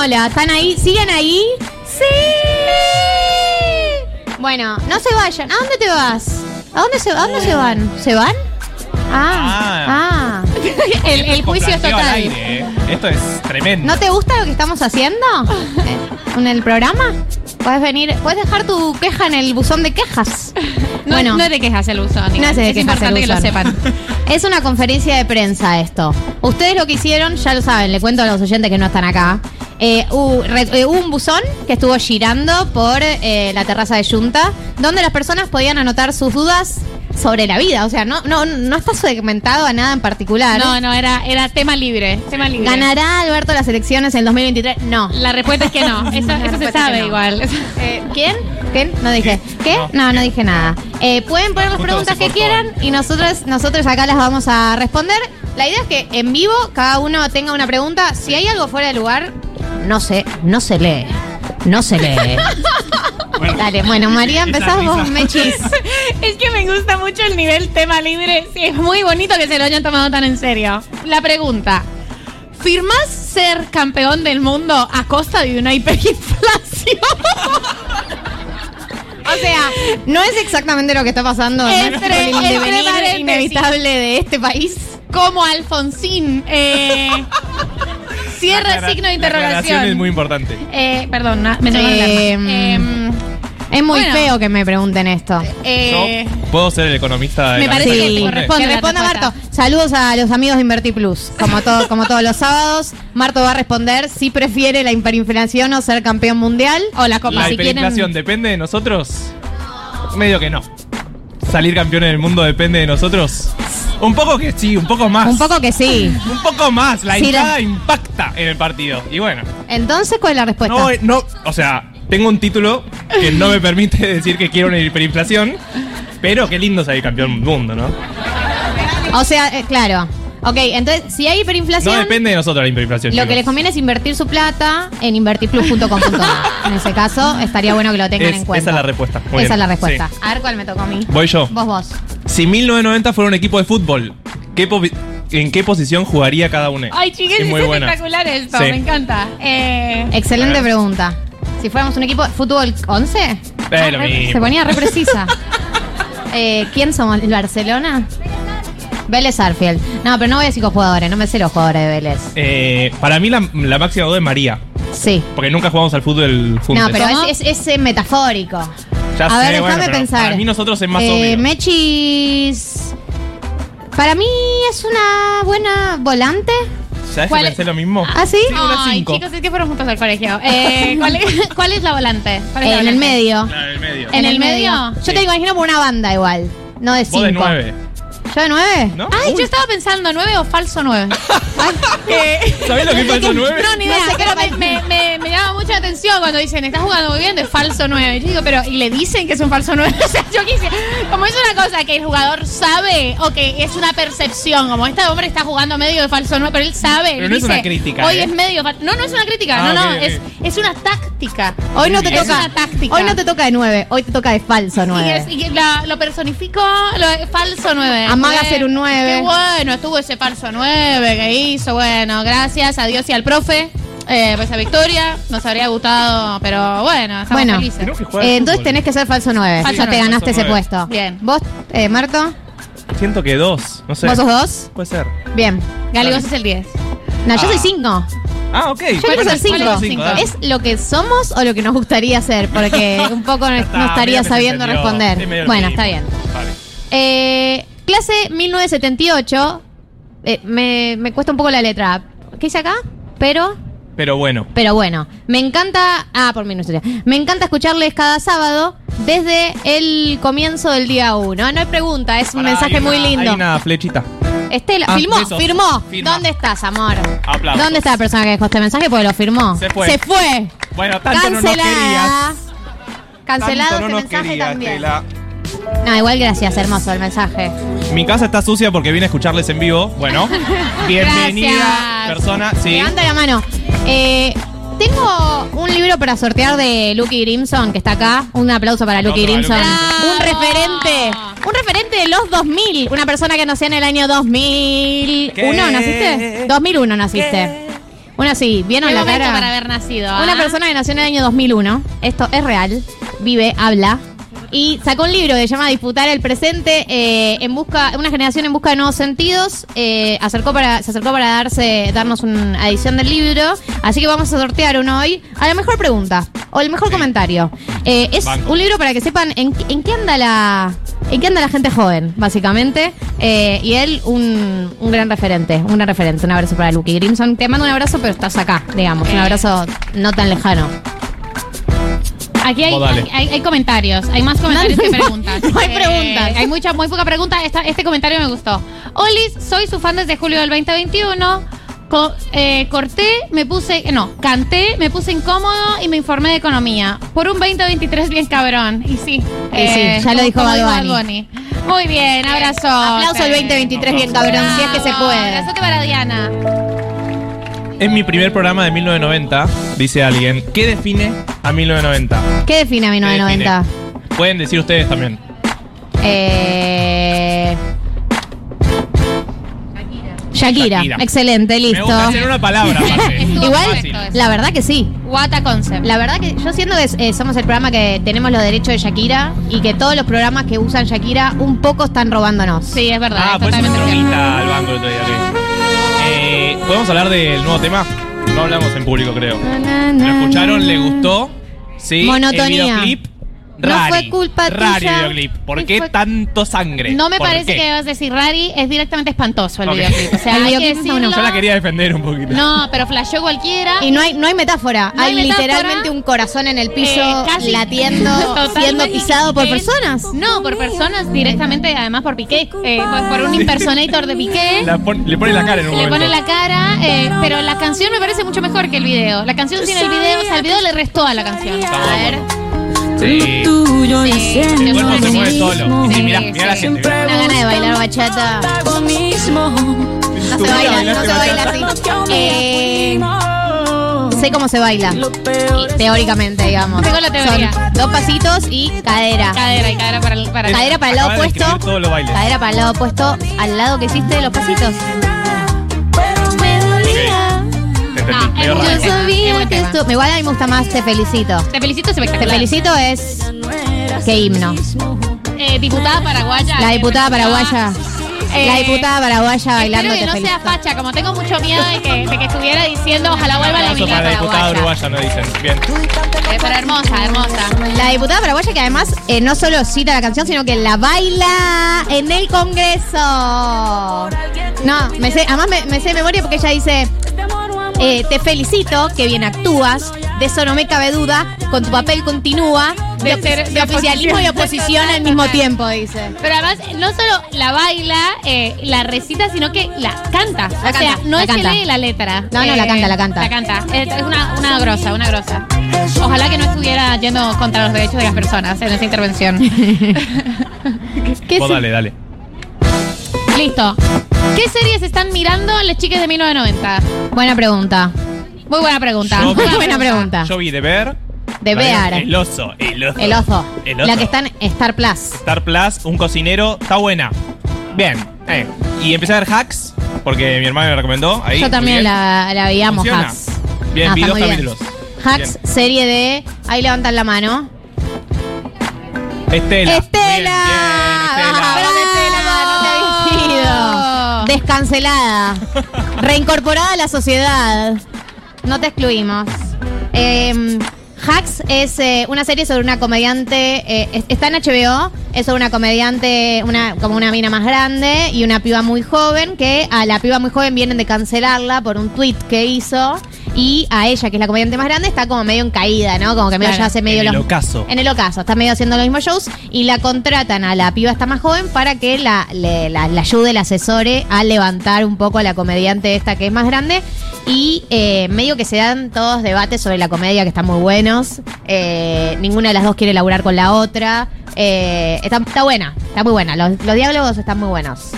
hola. ¿Están ahí? ¿Siguen ahí? ¡Sí! Bueno, no se vayan. ¿A dónde te vas? ¿A dónde se, a dónde se van? ¿Se van? Ah, ah. El, el juicio es total. aire, eh. Esto es tremendo. ¿No te gusta lo que estamos haciendo en el programa? Puedes venir, puedes dejar tu queja en el buzón de quejas. No, bueno, no es de quejas el buzón. no igual. es importante que lo sepan. Es una conferencia de prensa esto. Ustedes lo que hicieron, ya lo saben, le cuento a los oyentes que no están acá. Eh, hubo, re- eh, hubo un buzón que estuvo girando por eh, la terraza de Junta, donde las personas podían anotar sus dudas sobre la vida. O sea, no, no, no está segmentado a nada en particular. No, no, era, era tema libre. Tema libre. ¿Ganará Alberto las elecciones en 2023? No. La respuesta es que no. Eso, se sabe que no. igual. Eh, ¿Quién? ¿Quién? No dije. ¿Qué? No, no dije nada. Eh, pueden poner las preguntas que quieran y nosotros, nosotros acá las vamos a responder. La idea es que en vivo cada uno tenga una pregunta. Si hay algo fuera de lugar, no sé, no se lee. No se lee. Dale, bueno, María, empezás vos. Mechis. Es que me gusta mucho el nivel tema libre. Sí, es muy bonito que se lo hayan tomado tan en serio. La pregunta. ¿Firmás ser campeón del mundo a costa de una hiperinflación? O sea, no es exactamente lo que está pasando en el inevitable de este país. Como Alfonsín. Eh, cierra Aclara- signo de interrogación. es muy importante. Eh, perdón, na- me tengo que Eh, hablar. Em, Es muy Bueno. feo que me pregunten esto. eh, Yo puedo ser el economista de me la parece mesa que que te responde. corresponde. Que la responda respuesta. Marto. Saludos a los amigos de Invertir Plus. Como, todo, como todos los sábados, Marto va a responder si prefiere la hiperinflación o ser campeón mundial. o la copa. La si hiperinflación quieren. depende de nosotros. Medio que no. Salir campeón en el mundo depende de nosotros. Un poco que sí, un poco más. Un poco que sí. Un poco más. La Sí, hinchada la- impacta en el partido. Y bueno. Entonces, ¿cuál es la respuesta? No, eh, no, o sea, tengo un título que no me permite decir que quiero una hiperinflación, pero qué lindo salir campeón del mundo, ¿no? O sea, eh, claro. Ok, entonces, si hay No hiperinflación, depende de nosotros la hiperinflación. lo que les conviene es invertir su plata en invertirplus.com.ar. En ese caso, estaría bueno que lo tengan Es- en cuenta. esa es la respuesta. Muy esa bien. es la respuesta. Sí. A ver cuál me tocó a mí. Voy yo. Vos, vos. Si 1990 fuera un equipo de fútbol, ¿qué po- ¿en qué posición jugaría cada uno? Ay, chiques, Es es muy buena. espectacular esto. Sí. Me encanta. Eh, Excelente A ver. pregunta. Si fuéramos un equipo de fútbol 11, Eh, lo re- mismo. se ponía re precisa. Eh, ¿Quién somos? ¿El Barcelona? Vélez Arfield. No, pero no voy a decir con jugadores, no me sé los jugadores de Vélez. Eh, para mí la, la máxima duda es María, Sí. porque nunca jugamos al fútbol juntos. No, pero es, es- es, eh, metafórico. Ya a sé, ver, bueno, déjame pero pensar. Para mí nosotros es más Eh, obvio. Mechis. Para mí es una buena volante. ¿Sabes que ¿cuál pensé es? lo mismo? ¿Ah, sí? una Ay, cinco. chicos, es que fueron juntos al colegio. Eh, ¿cuál, es, cuál es la volante? ¿Cuál es la en el volante? medio. Claro, en el medio. ¿En el medio? Yo te imagino por una banda igual. No de cinco. Vos de nueve, ¿Yo de nueve? ¿no? Ay, Uy, yo estaba pensando, ¿nueve o falso nueve? ¿Sabés lo que es falso nueve? No, ni idea, pero me, me, me, me llama mucha atención cuando dicen, estás jugando muy bien de falso 9. Yo digo, pero, ¿y le dicen que es un falso 9? o sea, yo quisiera, como es una cosa que el jugador sabe o que es una percepción, como este hombre está jugando medio de falso 9, pero él sabe. Pero él no es dice, una crítica, Hoy ¿eh? es medio. fal-". No, no es una crítica, Ah, no, no, ok, ok. es, es una táctica. Hoy no te Es toca. una táctica. Hoy no te toca de nueve, hoy te toca de falso Y, nueve. es- y la- lo personifico, lo, falso 9. Amaga ser un nueve. Qué bueno, estuvo ese falso 9 que hizo. Bueno, gracias a Dios y al profe eh, por esa victoria. Nos habría gustado, pero bueno, estamos Bueno, felices. Eh, entonces tenés que ser falso nueve. Falso ya te ganaste falso ese nueve. puesto. Bien. ¿Vos, eh, Marto? Siento que dos, no sé. ¿Vos sos dos? Puede ser. Bien. Gali, vos es el 10. No, yo Ah. soy cinco. Ah, ok. Yo quiero ser cinco. ¿cuál es lo que somos o lo que nos gustaría ser? Porque un poco no, está, no estaría sabiendo entendió. responder. Lo Bueno, mismo. está bien. Vale. Eh, clase 1978. Eh, me, me cuesta un poco la letra. ¿Qué dice acá? Pero, Pero bueno. pero bueno. Me encanta. Ah, por 1978. Me encanta escucharles cada sábado desde el comienzo del día 1. No hay pregunta, es un Pará, mensaje hay muy una- lindo. Hay una flechita. Estela, Ah, firmó, besos. firmó. Firma. ¿Dónde estás, amor? Aplausos. ¿Dónde está la persona que dejó este mensaje? Porque lo firmó. Se fue. Se fue. Bueno, tanto no nos Cancelada. querías. Cancelado Tanto no nos mensaje querías, también. Estela. No, igual gracias, hermoso el mensaje. Mi casa está sucia porque vine a escucharles en vivo. Bueno, bienvenida Gracias. persona. Sí. Levanta la mano. Eh, tengo un libro para sortear de Lucky Grimson, que está acá. Un aplauso para Lucky Grimson. Lucky Un referente. Un referente de los 2000. Una persona que nació en el año 2001. ¿Qué? ¿Naciste? 2001 naciste. Bueno, sí, ¿vieron Qué la momento cara? para haber nacido. ¿ah? Una persona que nació en el año 2001, esto es real, vive, habla, y sacó un libro que se llama Disputar el presente eh, en busca, una generación en busca de nuevos sentidos. eh, acercó para, se acercó para darse, darnos una edición del libro, así que vamos a sortear uno hoy a la mejor pregunta o el mejor comentario. Eh, es Banco. un libro para que sepan en, en qué anda la, en qué anda la gente joven, básicamente. Y él un, un gran referente, un gran referente. Un abrazo para Lucky Grimson. Te mando un abrazo, pero estás acá, digamos, un abrazo no tan lejano. Aquí hay, hay, hay comentarios, hay más comentarios No, que preguntas. no hay Eh, preguntas. hay mucha, muy poca pregunta. Esta- este comentario me gustó. Olis, soy su fan desde julio del 2021. Co- eh, corté, me puse, eh, no, canté, me puse incómodo y me informé de economía. Por un 2023 bien cabrón. Y sí. eh, sí, ya lo dijo Bad Bunny. Muy bien, abrazo. Aplauso al 2023, bien cabrón, si es que se puede. Abrazote para Diana. En mi primer programa de 1990, dice alguien, ¿qué define a 1990? ¿Qué define a ¿Qué 1990? define? Pueden decir ustedes también. Eh... Shakira. Shakira. excelente, Me listo. gusta hacer una palabra, aparte. Estuvo Igual, Fácil. la verdad que sí. What a concept. La verdad que yo siento que eh, somos el programa que tenemos los derechos de Shakira y que todos los programas que usan Shakira un poco están robándonos. Sí, es verdad. Ah, es pues me totalmente cierto. al banco el otro día. ¿Podemos hablar del nuevo tema? No hablamos en público, creo. ¿Lo escucharon? ¿Le gustó? Sí. Monotonía. El videoclip. No fue culpa Rari tuya. videoclip. ¿Por qué fue- tanto sangre? No me ¿Por parece qué? que debas decir Rari, es directamente espantoso el Ok. videoclip. O sea, El hay que videoclip bueno. decirlo. Yo la quería defender un poquito. No, pero flasheó cualquiera. Y no hay, no hay metáfora. No hay hay metáfora. literalmente un corazón en el piso Eh, casi. latiendo, Totalmente. siendo pisado por Es- personas. No, por personas directamente, además por Piqué. eh, por, un impersonator de Piqué. La pon- le pone la cara en un Le momento. pone la cara, eh, pero la canción me parece mucho mejor que el video. La canción sin el video, o sea, el video le restó a la canción. A ver. Sí. tuyo Sí, enciende El cuerpo se Sí, mueve solo. Y sí, sí, mirá, sí. mirá la gente. Una gana de bailar bachata. Lo. No Tú se baila, no se baila así. Eh, sé cómo se baila. Lo Teóricamente, digamos. Tengo la teoría. Son dos pasitos y cadera. Cadera y cadera para el. Para Cadera para el lado opuesto. Cadera para el lado opuesto al lado que hiciste de los pasitos. pero me dolía. Te entendí, medio raro. Yo sabía que esto. Igual a mí me gusta más Te Felicito. Te felicito, es Te espectacular. Felicito es. No Qué himno. Eh, diputada paraguaya. La eh, diputada me paraguaya. Eh, La diputada paraguaya bailando Espero que no sea Felicito. facha, como tengo mucho miedo de que, de que estuviera diciendo ojalá vuelva la Aplauso para la diputada paraguaya. uruguaya, nos dicen. Bien. Eh, pero hermosa, hermosa. La diputada paraguaya que además eh, no solo cita la canción, sino que la baila en el Congreso. No, me sé, además me, me sé de memoria porque ella dice, eh, te felicito, que bien actúas, de eso no me cabe duda, con tu papel continúa, de, De ser- de de oficialismo y oposición al mismo tiempo, dice. Pero además, no solo la baila, eh, la recita, sino que la canta. o sea, canta, no la es canta. que lee la letra. Eh, No, no, la canta, la canta. La canta. Es, una, una grosa, una grosa. Ojalá que no estuviera yendo contra los derechos de las personas en esa intervención. ¿Qué Vos se- dale, dale. Listo. ¿Qué series están mirando las chicas de 1990? Buena pregunta. Muy buena pregunta. Yo- Muy Buena pregunta. Yo vi The Bear. The Bear. El oso, el oso. El oso. El oso. La que está en Star Plus. Star Plus, un cocinero, está buena. Bien. eh. Y empecé a ver Hacks, porque mi hermano me recomendó. Ahí, Yo muy también bien. la, la veíamos, Funciona. Hacks. Bien, Ah, vi está dos muy bien. capítulos. Hacks, serie de. Ahí levantan la mano. Estela. ¡Estela! Ido. Descancelada. Reincorporada a la sociedad. No te excluimos. Eh, Hacks es eh, una serie sobre una comediante. eh, es- está en HBO. Es sobre una comediante, una, como una mina más grande y una piba muy joven. Que a la piba muy joven vienen de cancelarla por un tweet que hizo. Y a ella, que es la comediante más grande, está como medio en caída, ¿no? Como que medio Claro, ya hace medio en el los- ocaso. en el ocaso, está medio haciendo los mismos shows y la contratan a la piba esta más joven para que la, le, la- la ayude, la asesore a levantar un poco a la comediante esta que es más grande. Y eh, medio que se dan todos debates sobre la comedia que están muy buenos. Eh, ninguna de las dos quiere laburar con la otra. Eh, está, está buena, está muy buena. Los, los diálogos están muy buenos.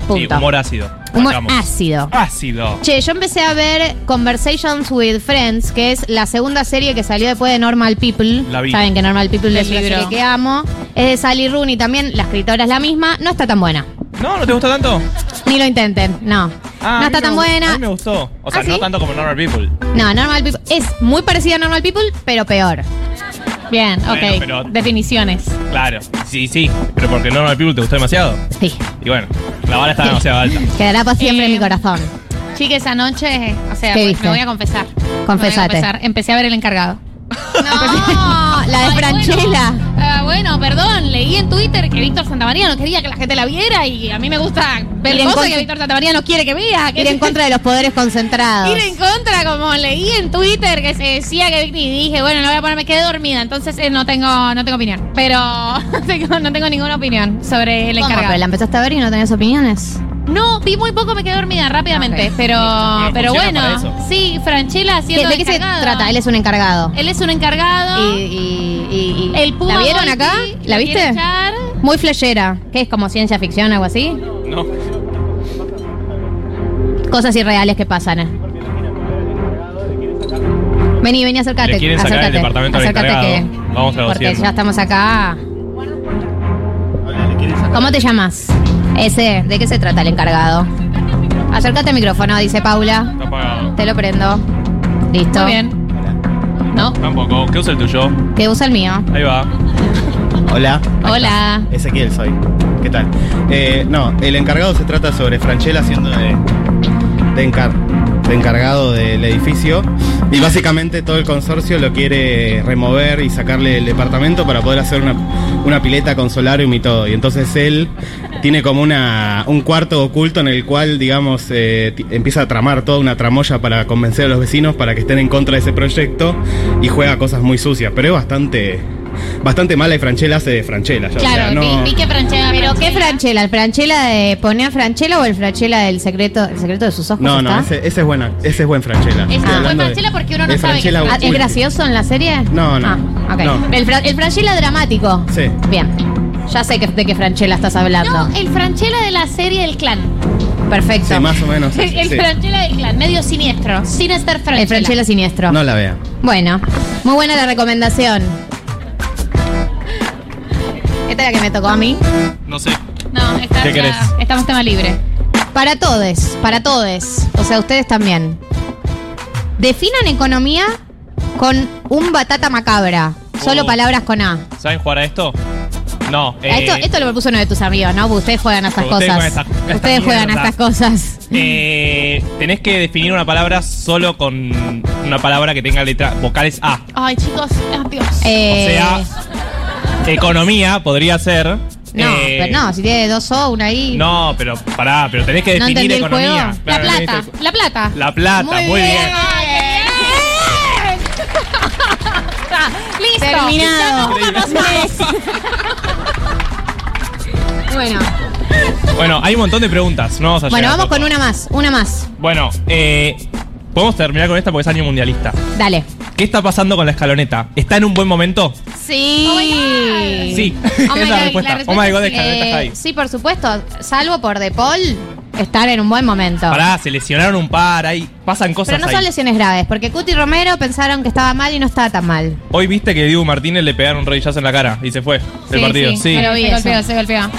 Sí, Punto. humor ácido. Humor Marcamos. ácido. Ácido. Che, yo empecé a ver Conversations with Friends, que es la segunda serie que salió después de Normal People. La vi. Saben que Normal People es El una libro. serie que amo. Es de Sally Rooney también, la escritora es la misma. No está tan buena. ¿No? ¿No te gusta tanto? Ni lo intenten, no. Ah, no está tan buena. A mí me gustó. O sea, ¿Ah, no sí? tanto como Normal People. No, Normal People es muy parecida a Normal People, pero peor. Bien, Bueno, ok. pero- Definiciones. Claro. Sí, sí. Pero porque Normal People te gustó demasiado. Sí. Y bueno, la vara está demasiado alta. Quedará para siempre en Eh, mi corazón. Chiques, anoche, o sea, ¿Qué pues, viste? me voy a confesar. Confesate. Me voy a confesar. Empecé a ver el encargado. No, la de Ay, Franchella. Bueno, ah, bueno, perdón, leí en Twitter que Víctor Santamaría no quería que la gente la viera y a mí me gusta ver cosas contra- que Víctor Santamaría no quiere que vea. Que Ir en contra de los poderes concentrados. Ir en contra, como leí en Twitter que se decía que y dije, bueno, no voy a poner, me quedé dormida, entonces eh, no tengo, no tengo opinión. Pero no tengo ninguna opinión sobre el ¿Cómo? encargado. ¿Pero la empezaste a ver y no tenías opiniones? No, vi muy poco, me quedé dormida rápidamente, Ok. pero, Pero pero funciona bueno, para eso. sí, Franchella ¿Qué- haciendo ¿De qué se encargado. trata? Él es un encargado. Él es un encargado. Y, y- y- y- el Puma ¿La vieron Volpi acá? lo ¿La quiere viste? echar. Muy flashera. ¿Qué es como ciencia ficción o algo así? No. Cosas irreales que pasan. eh. Vení, vení, acércate. Le quieren sacar el acércate. departamento al acércate encargado. que. Vamos Porque ya estamos acá. Hola, ¿le quieren sacar? ¿Cómo te llamas? Ese, ¿de qué se trata el encargado? Acércate al micrófono, dice Paula. Está apagado. Te lo prendo. Listo. Muy bien. ¿No? Tampoco. ¿Qué usa el tuyo? Que usa el mío. Ahí va. Hola. Hola. Ezequiel soy. ¿Qué tal? Eh, no, el encargado se trata sobre Franchella haciendo de, de, encar- de encargado del edificio y básicamente todo el consorcio lo quiere remover y sacarle el departamento para poder hacer una, una pileta con solarium y todo. Y entonces él tiene como una, un cuarto oculto en el cual, digamos, eh, empieza a tramar toda una tramoya para convencer a los vecinos para que estén en contra de ese proyecto y juega cosas muy sucias, pero es bastante... Bastante mala y Franchella hace de Franchella. ya, o Claro, sea, no- vi, vi que Franchella. ¿Pero qué Franchella- Franchella? ¿El Franchella de poner Franchella o el Franchella del secreto, el secreto de sus ojos? No, no, está? ese, ese es buena, ese es buen Franchella. Es Estoy buen Franchella porque uno no sabe que es Ah, ¿Es gracioso en la serie? No, no. Ah. No. El, Fra- el Franchella dramático. Sí. Bien. Ya sé que, de qué Franchella estás hablando. No, el Franchella de la serie del clan. Perfecto. Sí, más o menos. El, sí, el sí. Franchella del clan, medio siniestro. Sinister Franchella. El Franchella siniestro. No la vea. Bueno, muy buena la recomendación. Esta es la que me tocó a mí. No sé. No, está, ¿Qué querés? estamos tema libre. Para todos, para todos. O sea, ustedes también. Definan economía con un batata macabra. Solo Oh. palabras con A. ¿Saben jugar a esto? No. eh, esto, esto lo propuso uno de tus amigos, ¿no? Porque Ustedes juegan a estas Ustedes cosas. ustedes juegan a estas cosas. eh, tenés que definir una palabra solo con una palabra que tenga letra vocales A. Ay, chicos, Dios. Eh, O sea, economía podría ser. No, eh, pero no, si tiene dos O, una I. No, pero pará, pero tenés que ¿No definir el economía. juego? la Claro, plata, tenés la plata. La plata, muy, Muy bien. bien. Listo. Terminado. Bueno, Bueno, hay un montón de preguntas. No vamos a bueno, llegar a vamos todo. con una más, una más. Bueno, eh, podemos terminar con esta porque es año mundialista. Dale. ¿Qué está pasando con la escaloneta? ¿Está en un buen momento? Sí. Oh my God. Sí. Oh my es God, la la respuesta. respuesta oh my god, escaloneta está ahí. Eh, sí, por supuesto. Salvo por De Paul, estar en un buen momento. Pará, se lesionaron un par, ahí pasan cosas Pero no ahí. son lesiones graves, porque Cuti y Romero pensaron que estaba mal y no estaba tan mal. Hoy viste que Diego Martínez le pegaron un rodillazo en la cara y se fue del Sí, partido. sí, Se golpeó, se golpeó.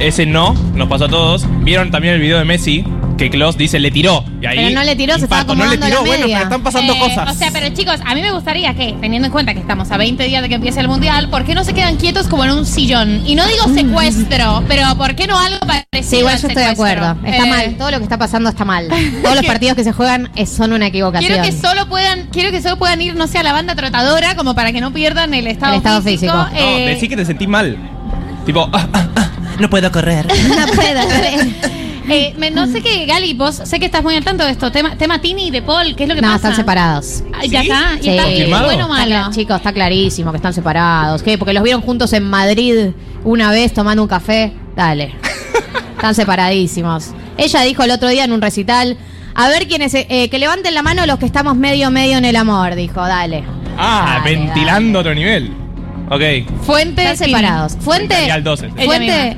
Ese no, nos pasó a todos. Vieron también el video de Messi, que Klaus dice le tiró. Y ahí, Pero no le tiró, se estaba. No le acomodando tiró, la bueno, media. pero están pasando Eh, cosas. O sea, pero chicos, a mí me gustaría que, teniendo en cuenta que estamos a 20 días de que empiece el mundial, ¿por qué no se quedan quietos como en un sillón? Y no digo secuestro, pero ¿por qué no algo parecido? Sí, igual al yo estoy de secuestro? acuerdo. Está Eh, mal. Todo lo que está pasando está mal. Todos los partidos que se juegan eh, son una equivocación. Quiero que solo puedan, quiero que solo puedan ir, no sé, a la banda trotadora, como para que no pierdan el estado, El estado físico. no, Eh, decí que te sentís mal. Tipo, ah, ah, ah, no puedo correr. No puedo eh, me- no sé qué, Gali, vos sé que estás muy al tanto de esto. Tema, tema Tini y De Paul, ¿qué es lo que No, pasa? están separados. Ah, Ya ¿Sí? está. ¿Y Sí. está ¿Confirmado? bueno o Está malo? cla- chicos, está clarísimo que están separados. ¿Qué? Porque los vieron juntos en Madrid una vez tomando un café. Dale. están separadísimos. Ella dijo el otro día en un recital. A ver quiénes. eh, que levanten la mano los que estamos medio medio en el amor, dijo. Dale. Ah, Dale, ventilando otro nivel. Ok. Fuente Están Tini. separados. Fuente. Imperial 12. Ella Fuente.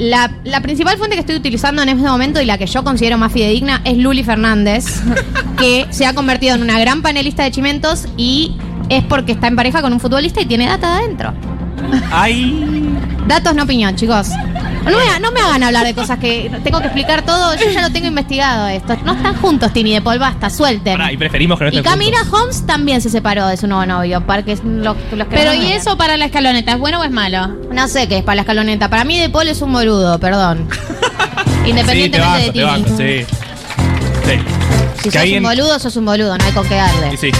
La, la principal fuente que estoy utilizando en este momento y la que yo considero más fidedigna es Luli Fernández, que se ha convertido en una gran panelista de chimentos y es porque está en pareja con un futbolista y tiene data de adentro. Ay. Datos, no opinión, chicos. No me, no me hagan hablar de cosas que tengo que explicar todo. Yo ya lo tengo investigado esto. No están juntos, Tini de Paul, basta, suelten. Pará, y preferimos que no Y estén Camila juntos. Holmes también se separó de su nuevo novio. Para que los, los que Pero ¿y eso para la escaloneta? ¿Es bueno o es malo? No sé qué es para la escaloneta. Para mí De Paul es un boludo, perdón. Sí, te Independientemente de Tini. sí. Sí. Si Que sos alguien- un boludo, sos un boludo, no hay con qué darle. Y sí.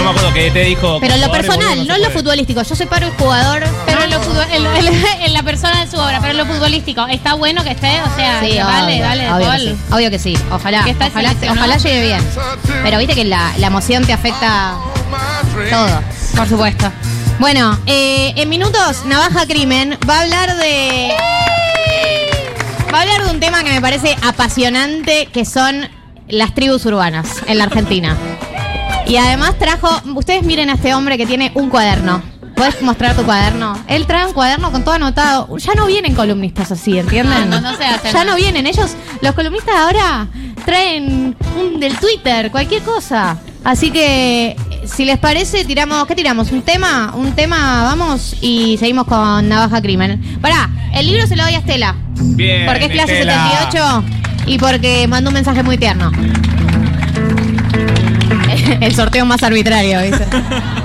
No me acuerdo que te dijo. Pero en lo personal, no en lo futbolístico. Yo soy paro y jugador. Pero en, lo futbol- en, lo- en la- en la persona de su obra, pero en lo futbolístico, ¿está bueno que esté? O sea, Sí, que vale, obvio, vale, de obvio, que sí, obvio que sí. Ojalá, Que está ojalá, llegue bien. Pero viste que la, la emoción te afecta todo. Por supuesto. Bueno, eh, en minutos, Navaja Crimen va a hablar de. Va a hablar de un tema que me parece apasionante, que son las tribus urbanas en la Argentina. Y además trajo. Ustedes miren a este hombre que tiene un cuaderno. ¿Puedes mostrar tu cuaderno? Él trae un cuaderno con todo anotado. Ya no vienen columnistas así, ¿entienden? No, no, no se Ya no. no vienen. Ellos, los columnistas ahora, traen un del Twitter, cualquier cosa. Así que, si les parece, tiramos. ¿Qué tiramos? ¿Un tema? Un tema, vamos y seguimos con Navaja Crimen. Pará, el libro se lo doy a Estela. Bien. Porque es clase Estela. 78 y porque mandó un mensaje muy tierno. El sorteo más arbitrario, ¿viste?